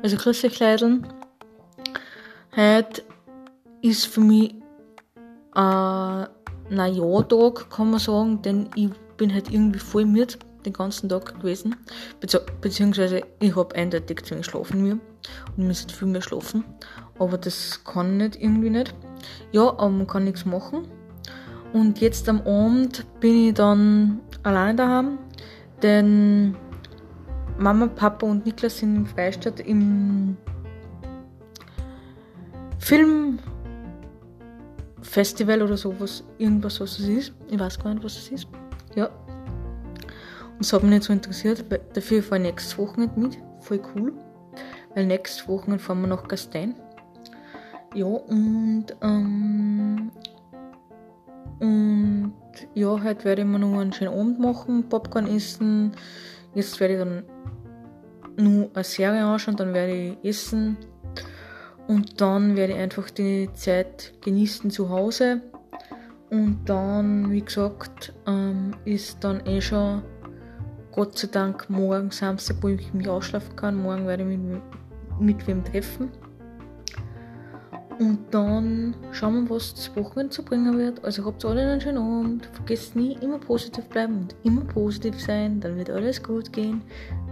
Also Leideln. Heute ist für mich ein Neujahr-Tag, kann man sagen, denn ich bin halt irgendwie voll müde den ganzen Tag gewesen. Bezieh beziehungsweise ich habe eindeutig zu wenig schlafen mir und müsste viel mehr schlafen. Aber das kann nicht irgendwie nicht. Ja, aber man kann nichts machen. Und jetzt am Abend bin ich dann alleine daheim, denn Mama, Papa und Niklas sind in Freistadt im Filmfestival oder sowas, irgendwas, was es ist. Ich weiß gar nicht, was es ist. Ja. Und es hat mich nicht so interessiert. Dafür fahre ich nächstes Wochenende mit. Voll cool. Weil nächstes Wochenende fahren wir nach Gastein. Ja, und, ähm, und ja, heute werde ich mir noch einen schönen Abend machen, Popcorn essen. Jetzt werde ich dann nur eine Serie anschauen, dann werde ich essen und dann werde ich einfach die Zeit genießen zu Hause. Und dann, wie gesagt, ähm, ist dann eh schon Gott sei Dank morgen Samstag, wo ich mich ausschlafen kann. Morgen werde ich mich mit wem treffen. Und dann schauen wir, was das Wochenende zu bringen wird. Also habt alle einen schönen Abend. Vergesst nie, immer positiv bleiben und immer positiv sein. Dann wird alles gut gehen.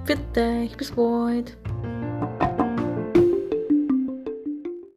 Bitte euch, bis bald.